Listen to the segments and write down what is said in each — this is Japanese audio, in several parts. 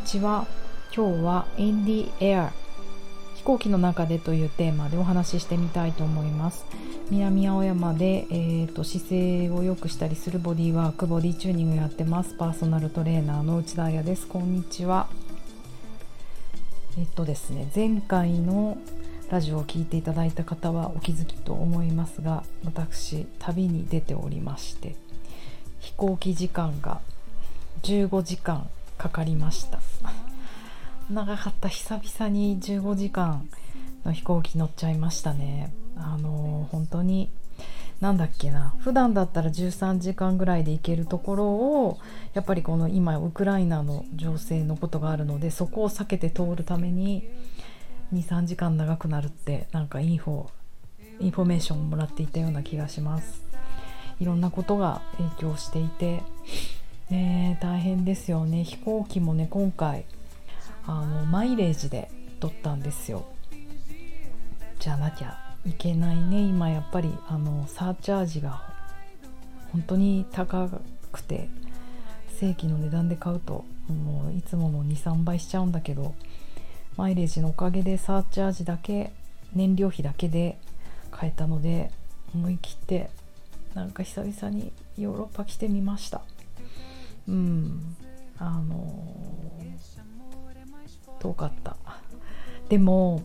にちは。今日は In the Air 飛行機の中でというテーマでお話ししてみたいと思います。南青山で、えーと、姿勢を良くしたりするボディワークボディチューニングやってます。パーソナルトレーナーの内田彩です。こんにちは。えっとですね前回のラジオを聴いていただいた方はお気づきと思いますが私旅に出ておりまして飛行機時間が15時間かかりました。長かった久々に15時間の飛行機乗っちゃいましたね。あの本当になんだっけな普段だったら13時間ぐらいで行けるところをやっぱりこの今ウクライナの情勢のことがあるのでそこを避けて通るために23時間長くなるってなんかインフォインフォメーションをもらっていたような気がします。いろんなことが影響していてね大変ですよね。飛行機もね今回あのマイレージで取ったんですよ。じゃなきゃいけないね今やっぱり。あのサーチャージが本当に高くて正規の値段で買うともういつもの23倍しちゃうんだけどマイレージのおかげでサーチャージだけ燃料費だけで買えたので思い切ってなんか久々にヨーロッパ来てみました。うん。あの遠かった。でも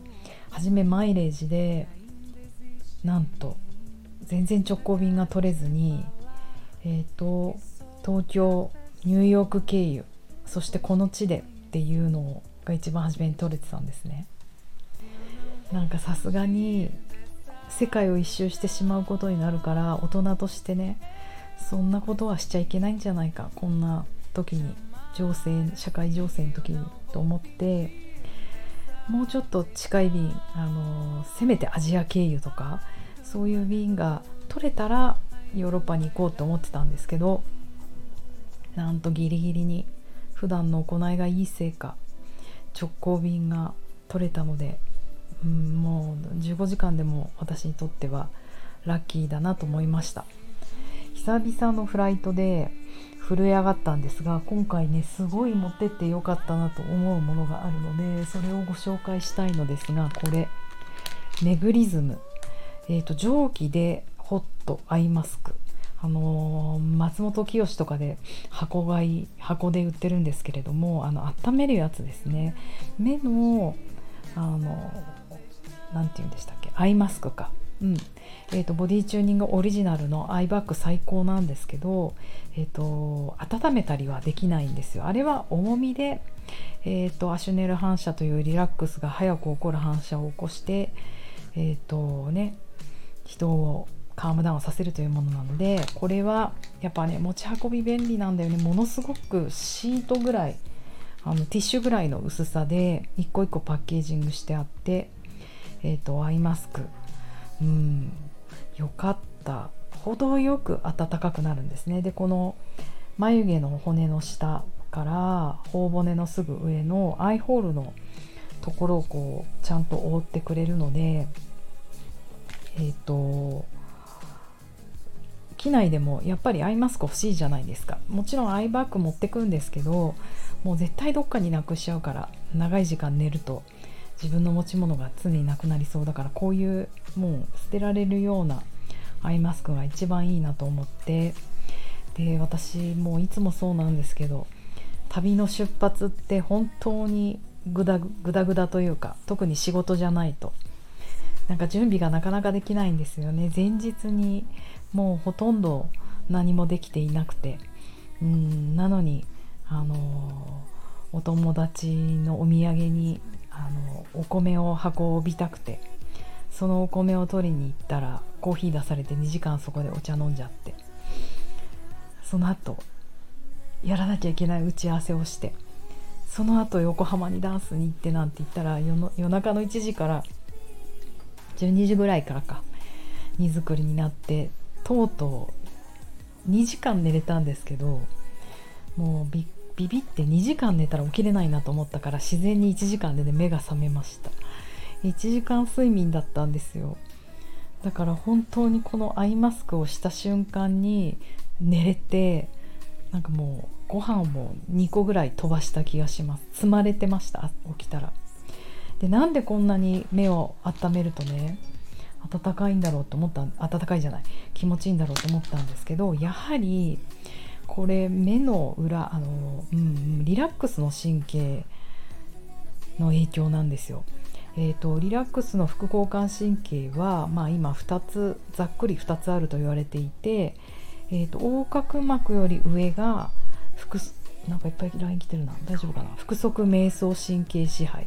初めマイレージでなんと全然直行便が取れずにえっ、ー、と東京ニューヨーク経由そしてこの地でっていうのが一番初めに取れてたんですね。なんかさすがに世界を一周してしまうことになるから大人としてねそんなことはしちゃいけないんじゃないかこんな時に。情勢社会情勢の時にと思ってもうちょっと近い便あのせめてアジア経由とかそういう便が取れたらヨーロッパに行こうと思ってたんですけどなんとギリギリに普段の行いがいいせいか直行便が取れたので、うん、もう15時間でも私にとってはラッキーだなと思いました。久々のフライトで震え上がったんですが今回ねすごい持ってってよかったなと思うものがあるのでそれをご紹介したいのですがこれ。ネグリズム、えーと、蒸気でホットアイマスク。あのー、松本清とかで箱買い箱で売ってるんですけれどもあの温めるやつですね。目のあの何て言うんでしたっけ？アイマスクか。うん。えーと、ボディチューニングオリジナルのアイバッグ最高なんですけど、えーと、温めたりはできないんですよ。あれは重みで、えーと、アシュネル反射というリラックスが早く起こる反射を起こしてえっ、とね人をカームダウンさせるというものなのでこれはやっぱね持ち運び便利なんだよね。ものすごくシートぐらいあのティッシュぐらいの薄さで一個一個パッケージングしてあってえっ、ー、とアイマスクうん。よかった。程よく暖かくなるんですね。でこの眉毛の骨の下から頬骨のすぐ上のアイホールのところをこうちゃんと覆ってくれるのでえっ、ー、と機内でもやっぱりアイマスク欲しいじゃないですか。もちろんアイバッグ持ってくんですけどもう絶対どっかになくしちゃうから長い時間寝ると自分の持ち物が常になくなりそうだからこういうもう捨てられるようなアイマスクが一番いいなと思って。で私もういつもそうなんですけど旅の出発って本当にグダグダグダというか特に仕事じゃないと。なんか準備がなかなかできないんですよね。前日にもうほとんど何もできていなくて。うんなのにあのお友達のお土産にお米を運びたくてそのお米を取りに行ったらコーヒー出されて2時間そこでお茶飲んじゃってその後やらなきゃいけない打ち合わせをしてその後横浜にダンスに行ってなんて言ったら夜中の1時から12時ぐらいからか荷造りになってとうとう2時間寝れたんですけどもうびっビビって2時間寝たら起きれないなと思ったから自然に1時間でね目が覚めました。1時間睡眠だったんですよ。だから本当にこのアイマスクをした瞬間に寝れてなんかもうご飯を2個ぐらい飛ばした気がします。積まれてました起きたら。でなんでこんなに目を温めるとね暖かいんだろうと思った暖かいじゃない気持ちいいんだろうと思ったんですけどやはりこれ目の裏あの、うん、リラックスの神経の影響なんですよ。えーと、リラックスの副交感神経は、まあ、今2つざっくり2つあると言われていて、えーと、横隔膜より上が腹なんかいっぱい LINE 来てるな。大丈夫かな？腹側瞑想神経支配。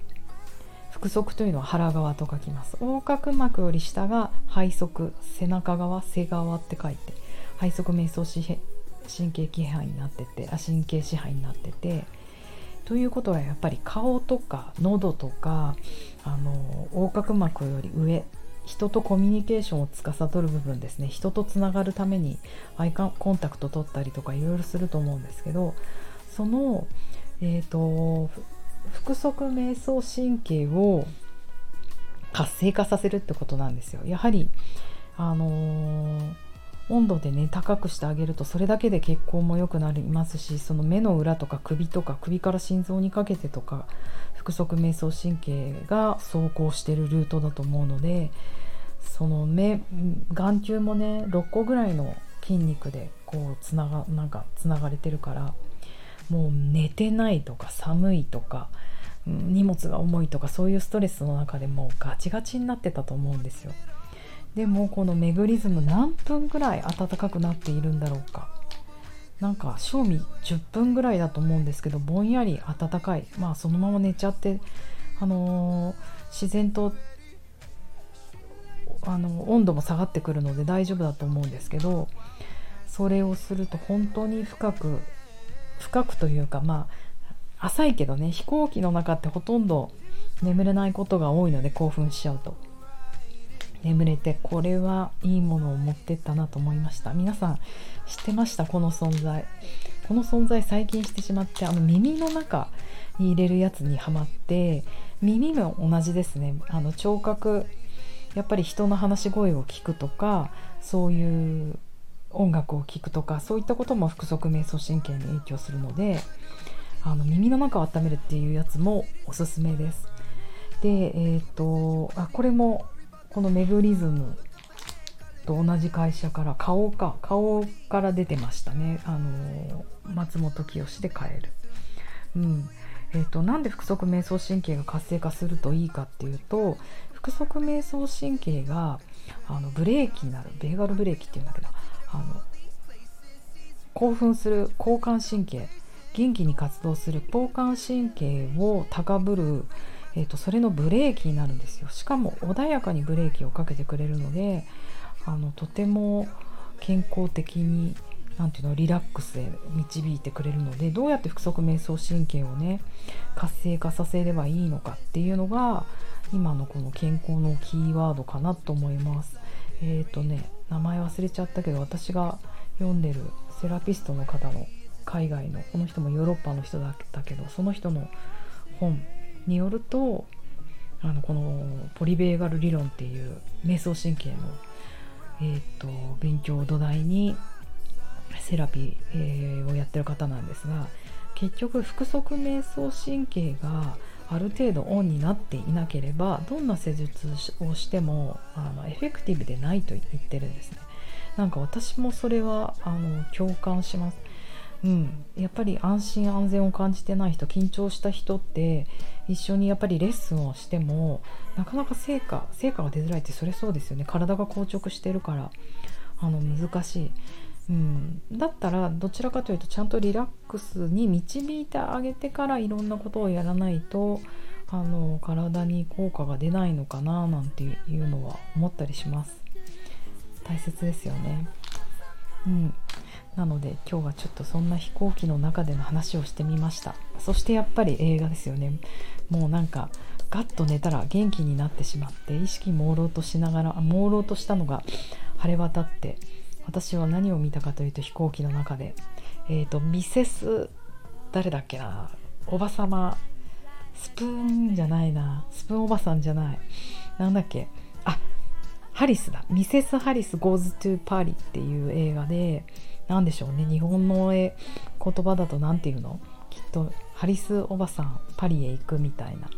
腹側というのは腹側と書きます。横隔膜より下が背側背中側背側って書いて背側瞑想神経支配になっててあ神経支配になっててということはやっぱり顔とか喉とかあの横隔膜より上人とコミュニケーションを司る部分ですね人とつながるためにアイコンタクト取ったりとかいろいろすると思うんですけどその、えーと、腹側瞑想神経を活性化させるってことなんですよ。やはりあのー温度でね高くしてあげるとそれだけで血行も良くなりますしその目の裏とか首とか首から心臓にかけてとか腹側瞑想神経が走行してるルートだと思うのでその目眼球もね6個ぐらいの筋肉でこうつながなんかつながれてるからもう寝てないとか寒いとか荷物が重いとかそういうストレスの中でもうガチガチになってたと思うんですよ。でもこのメグリズム何分ぐらい暖かくなっているんだろうか。なんか賞味10分ぐらいだと思うんですけどぼんやり暖かい。まあそのまま寝ちゃってあのー、自然とあの温度も下がってくるので大丈夫だと思うんですけどそれをすると本当に深く深くというかまあ浅いけどね飛行機の中ってほとんど眠れないことが多いので興奮しちゃうと。眠れてこれはいいものを持ってったなと思いました。皆さん知ってました？この存在。この存在最近してしまってあの耳の中に入れるやつにはまって耳も同じですね。あの聴覚やっぱり人の話し声を聞くとかそういう音楽を聴くとかそういったことも腹側瞑想神経に影響するのであの耳の中を温めるっていうやつもおすすめです。で、えーとあこれもこのメグリズムと同じ会社から顔か顔から出てましたね。あの松本清で買える。うん。えーと、なんで腹側瞑想神経が活性化するといいかっていうと腹側瞑想神経があのブレーキになる。ベーガルブレーキっていうんだけどあの興奮する交感神経。元気に活動する交感神経を高ぶるえーと、それのブレーキになるんですよしかも穏やかにブレーキをかけてくれるのであのとても健康的になんていうのリラックスで導いてくれるのでどうやって腹側瞑想神経をね活性化させればいいのかっていうのが今のこの健康のキーワードかなと思います。えっ、ー、とね名前忘れちゃったけど私が読んでるセラピストの方の海外のこの人もヨーロッパの人だったけどその人の本によるとあのこのポリベーガル理論っていう瞑想神経の、えーと、勉強を土台にセラピー、えー、をやってる方なんですが結局腹側瞑想神経がある程度オンになっていなければどんな施術をしてもあのエフェクティブでないと言ってるんですね。なんか私もそれはあの共感します。うん、やっぱり安心安全を感じてない人緊張した人って一緒にやっぱりレッスンをしてもなかなか成果成果が出づらいってそれそうですよね。体が硬直してるからあの難しい、うん、だったらどちらかというとちゃんとリラックスに導いてあげてからいろんなことをやらないとあの体に効果が出ないのかななんていうのは思ったりします。大切ですよね。うん。なので今日はちょっとそんな飛行機の中での話をしてみました。そしてやっぱり映画ですよね。もうなんかガッと寝たら元気になってしまって意識朦朧としながら朦朧としたのが晴れ渡って私は何を見たかというと飛行機の中で。えっ、ー、とミセス誰だっけなおばさまスプーンじゃないなスプーンおばさんじゃないなんだっけあハリスだ。ミセス・ハリス Goes to Paris っていう映画で何でしょうね。日本の言葉だと何て言うの？きっとハリスおばさんパリへ行くみたいな。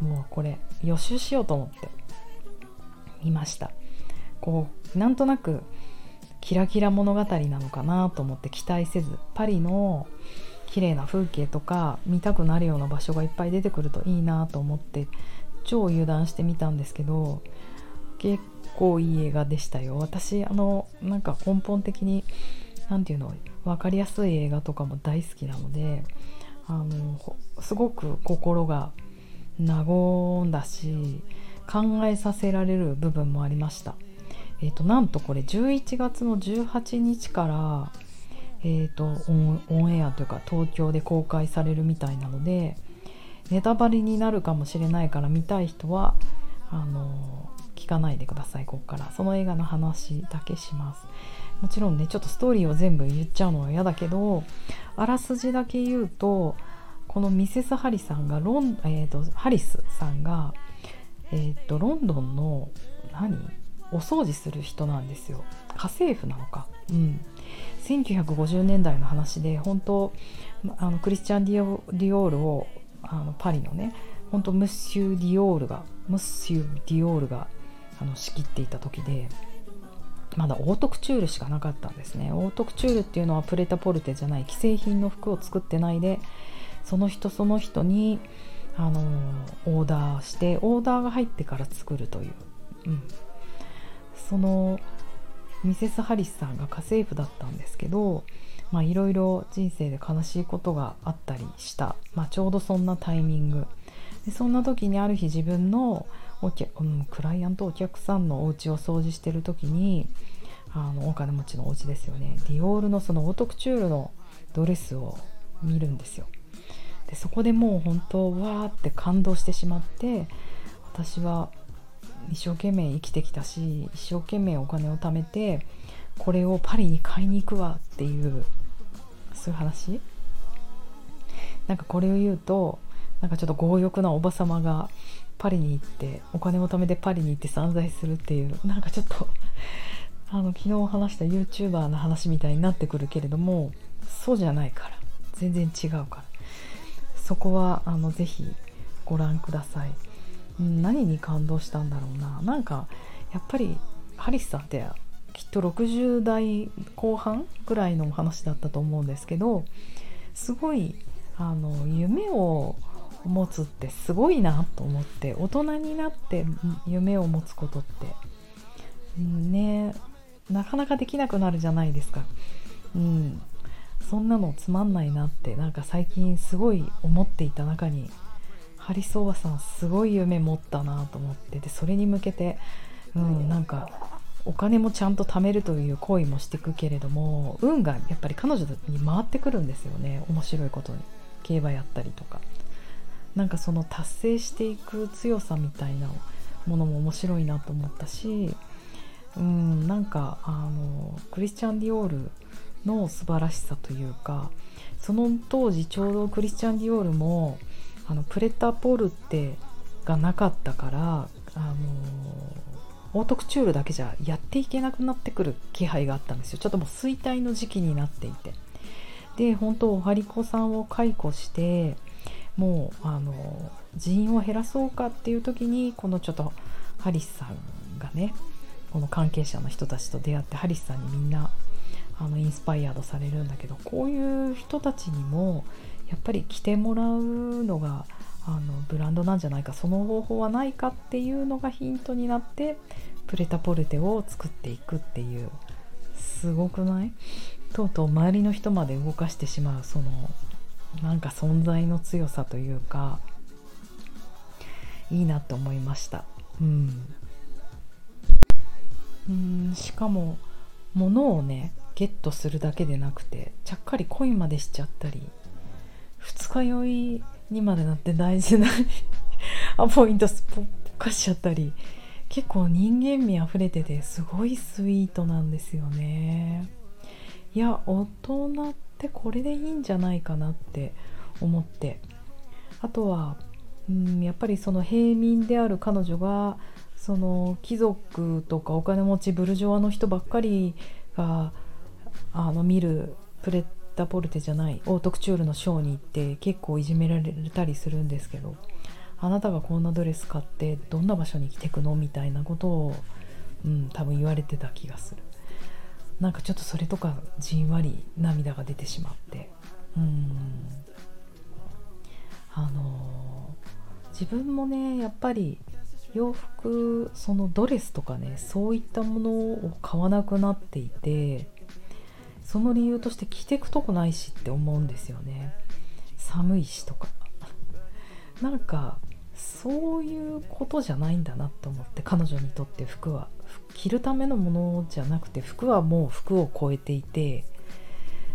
もうこれ予習しようと思って見ました。こうなんとなくキラキラ物語なのかなと思って期待せずパリの綺麗な風景とか見たくなるような場所がいっぱい出てくるといいなと思って超油断してみたんですけど結構いい映画でしたよ。私あのなんか根本的に何て言うの分かりやすい映画とかも大好きなのであのすごく心が和んだし考えさせられる部分もありました。えーと、なんとこれ11月の18日から、えーと、オンエアというか東京で公開されるみたいなのでネタバレになるかもしれないから見たい人はあの聞かないでくださいここから。その映画の話だけします。もちろんねちょっとストーリーを全部言っちゃうのは嫌だけどあらすじだけ言うとこのミセス・ハリさんがロン、えーと、ハリスさんが、えーと、ロンドンの何？お掃除する人なんですよ。家政婦なのか。うん。1950年代の話で本当あのクリスチャン・ディオディオールをあのパリのね本当ムッシュ・ディオールがムッシュ・ディオールがあの仕切っていた時でまだオートクチュールしかなかったんですね。オートクチュールっていうのはプレタポルテじゃない既製品の服を作ってないでその人その人にあのオーダーしてオーダーが入ってから作るという、うん、そのミセス・ハリスさんが家政婦だったんですけどいろいろ人生で悲しいことがあったりした、まあ、ちょうどそんなタイミング。でそんな時にある日自分のお客、うん、クライアントお客さんのお家を掃除してる時にあのお金持ちのお家ですよね。ディオールのそのオートクチュールのドレスを見るんですよ。でそこでもう本当わーって感動してしまって私は一生懸命生きてきたし一生懸命お金を貯めてこれをパリに買いに行くわっていうそういう話？なんかこれを言うとなんかちょっと強欲なおばさまがパリに行ってお金を貯めてパリに行って散財するっていうなんかちょっと あの昨日話した YouTuber の話みたいになってくるけれどもそうじゃないから。全然違うから。そこはあのぜひご覧ください、うん、何に感動したんだろうな。なんかやっぱりハリスさんってきっと60代後半ぐらいのお話だったと思うんですけどすごいあの夢を持つってすごいなと思って大人になって夢を持つことって。ねなかなかできなくなるじゃないですか。うん、そんなのつまんないなってなんか最近すごい思っていた中にハリソーバさんすごい夢持ったなと思ってでそれに向けて、うん、なんかお金もちゃんと貯めるという行為もしていくけれども運がやっぱり彼女に回ってくるんですよね。面白いことに。競馬やったりとかなんかその達成していく強さみたいなものも面白いなと思ったしうんなんかあのクリスチャン・ディオールの素晴らしさというかその当時ちょうどクリスチャン・ディオールもあのプレタポルテがなかったからあのオートクチュールだけじゃやっていけなくなってくる気配があったんですよ。ちょっともう衰退の時期になっていて。で本当おはりこさんを解雇してもうあの人員を減らそうかっていう時にこのちょっとハリスさんがねこの関係者の人たちと出会ってハリスさんにみんなあのインスパイアードされるんだけどこういう人たちにもやっぱり来てもらうのがあのブランドなんじゃないかその方法はないかっていうのがヒントになってプレタポルテを作っていくっていうすごくない？とうとう周りの人まで動かしてしまうそのなんか存在の強さというかいいなって思いました。うん。うんしかも物をねゲットするだけでなくてちゃっかり恋までしちゃったり二日酔いにまでなって大事な アポイントスポッカしちゃったり結構人間味あふれててすごいスイートなんですよね。いや大人ってこれでいいんじゃないかなって思って。あとは、うん、やっぱりその平民である彼女がその貴族とかお金持ちブルジョワの人ばっかりがあの見るプレッタポルテじゃないオートクチュールのショーに行って結構いじめられたりするんですけどあなたがこんなドレス買ってどんな場所に着てくのみたいなことを、うん、多分言われてた気がする。なんかちょっとそれとかじんわり涙が出てしまって。うん。あのー、自分もねやっぱり洋服そのドレスとかねそういったものを買わなくなっていてその理由として着てくとこないしって思うんですよね。寒いしとか。なんかそういうことじゃないんだなと思って彼女にとって服は。着るためのものじゃなくて服はもう服を超えていて、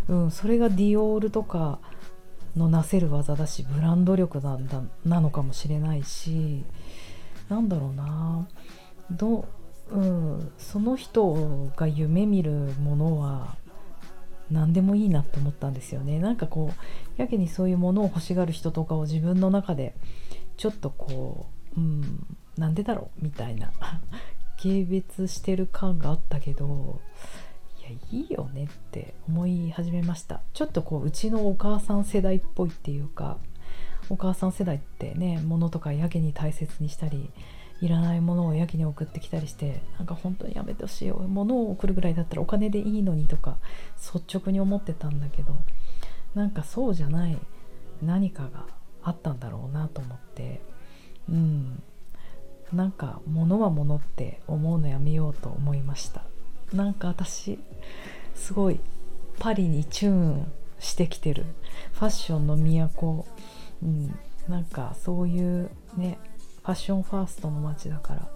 うん、それがディオールとかのなせる技だしブランド力なんだなのかもしれないしなんだろうな。ど、うん、その人が夢見るものは何でもいいなと思ったんですよね。なんかこうやけにそういうものを欲しがる人とかを自分の中でちょっとこう、うん、なんでだろう？みたいな。軽蔑してる感があったけどいやいいよねって思い始めました。ちょっとこううちのお母さん世代っぽいっていうかお母さん世代ってね物とかやけに大切にしたりいらないものをやけに送ってきたりしてなんか本当にやめてほしいよ物を送るぐらいだったらお金でいいのにとか率直に思ってたんだけどなんかそうじゃない何かがあったんだろうなと思って。うん。なんか物は物って思うのやめようと思いました。なんか私すごいパリにチューンしてきてる。ファッションの都。うん、なんかそういうねファッションファーストの街だから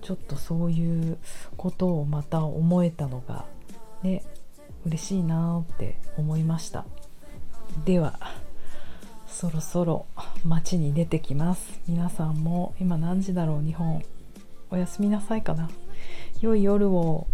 ちょっとそういうことをまた思えたのがね嬉しいなって思いました。では。そろそろ街に出てきます。皆さんも今何時だろう日本。おやすみなさいかな。良い夜を。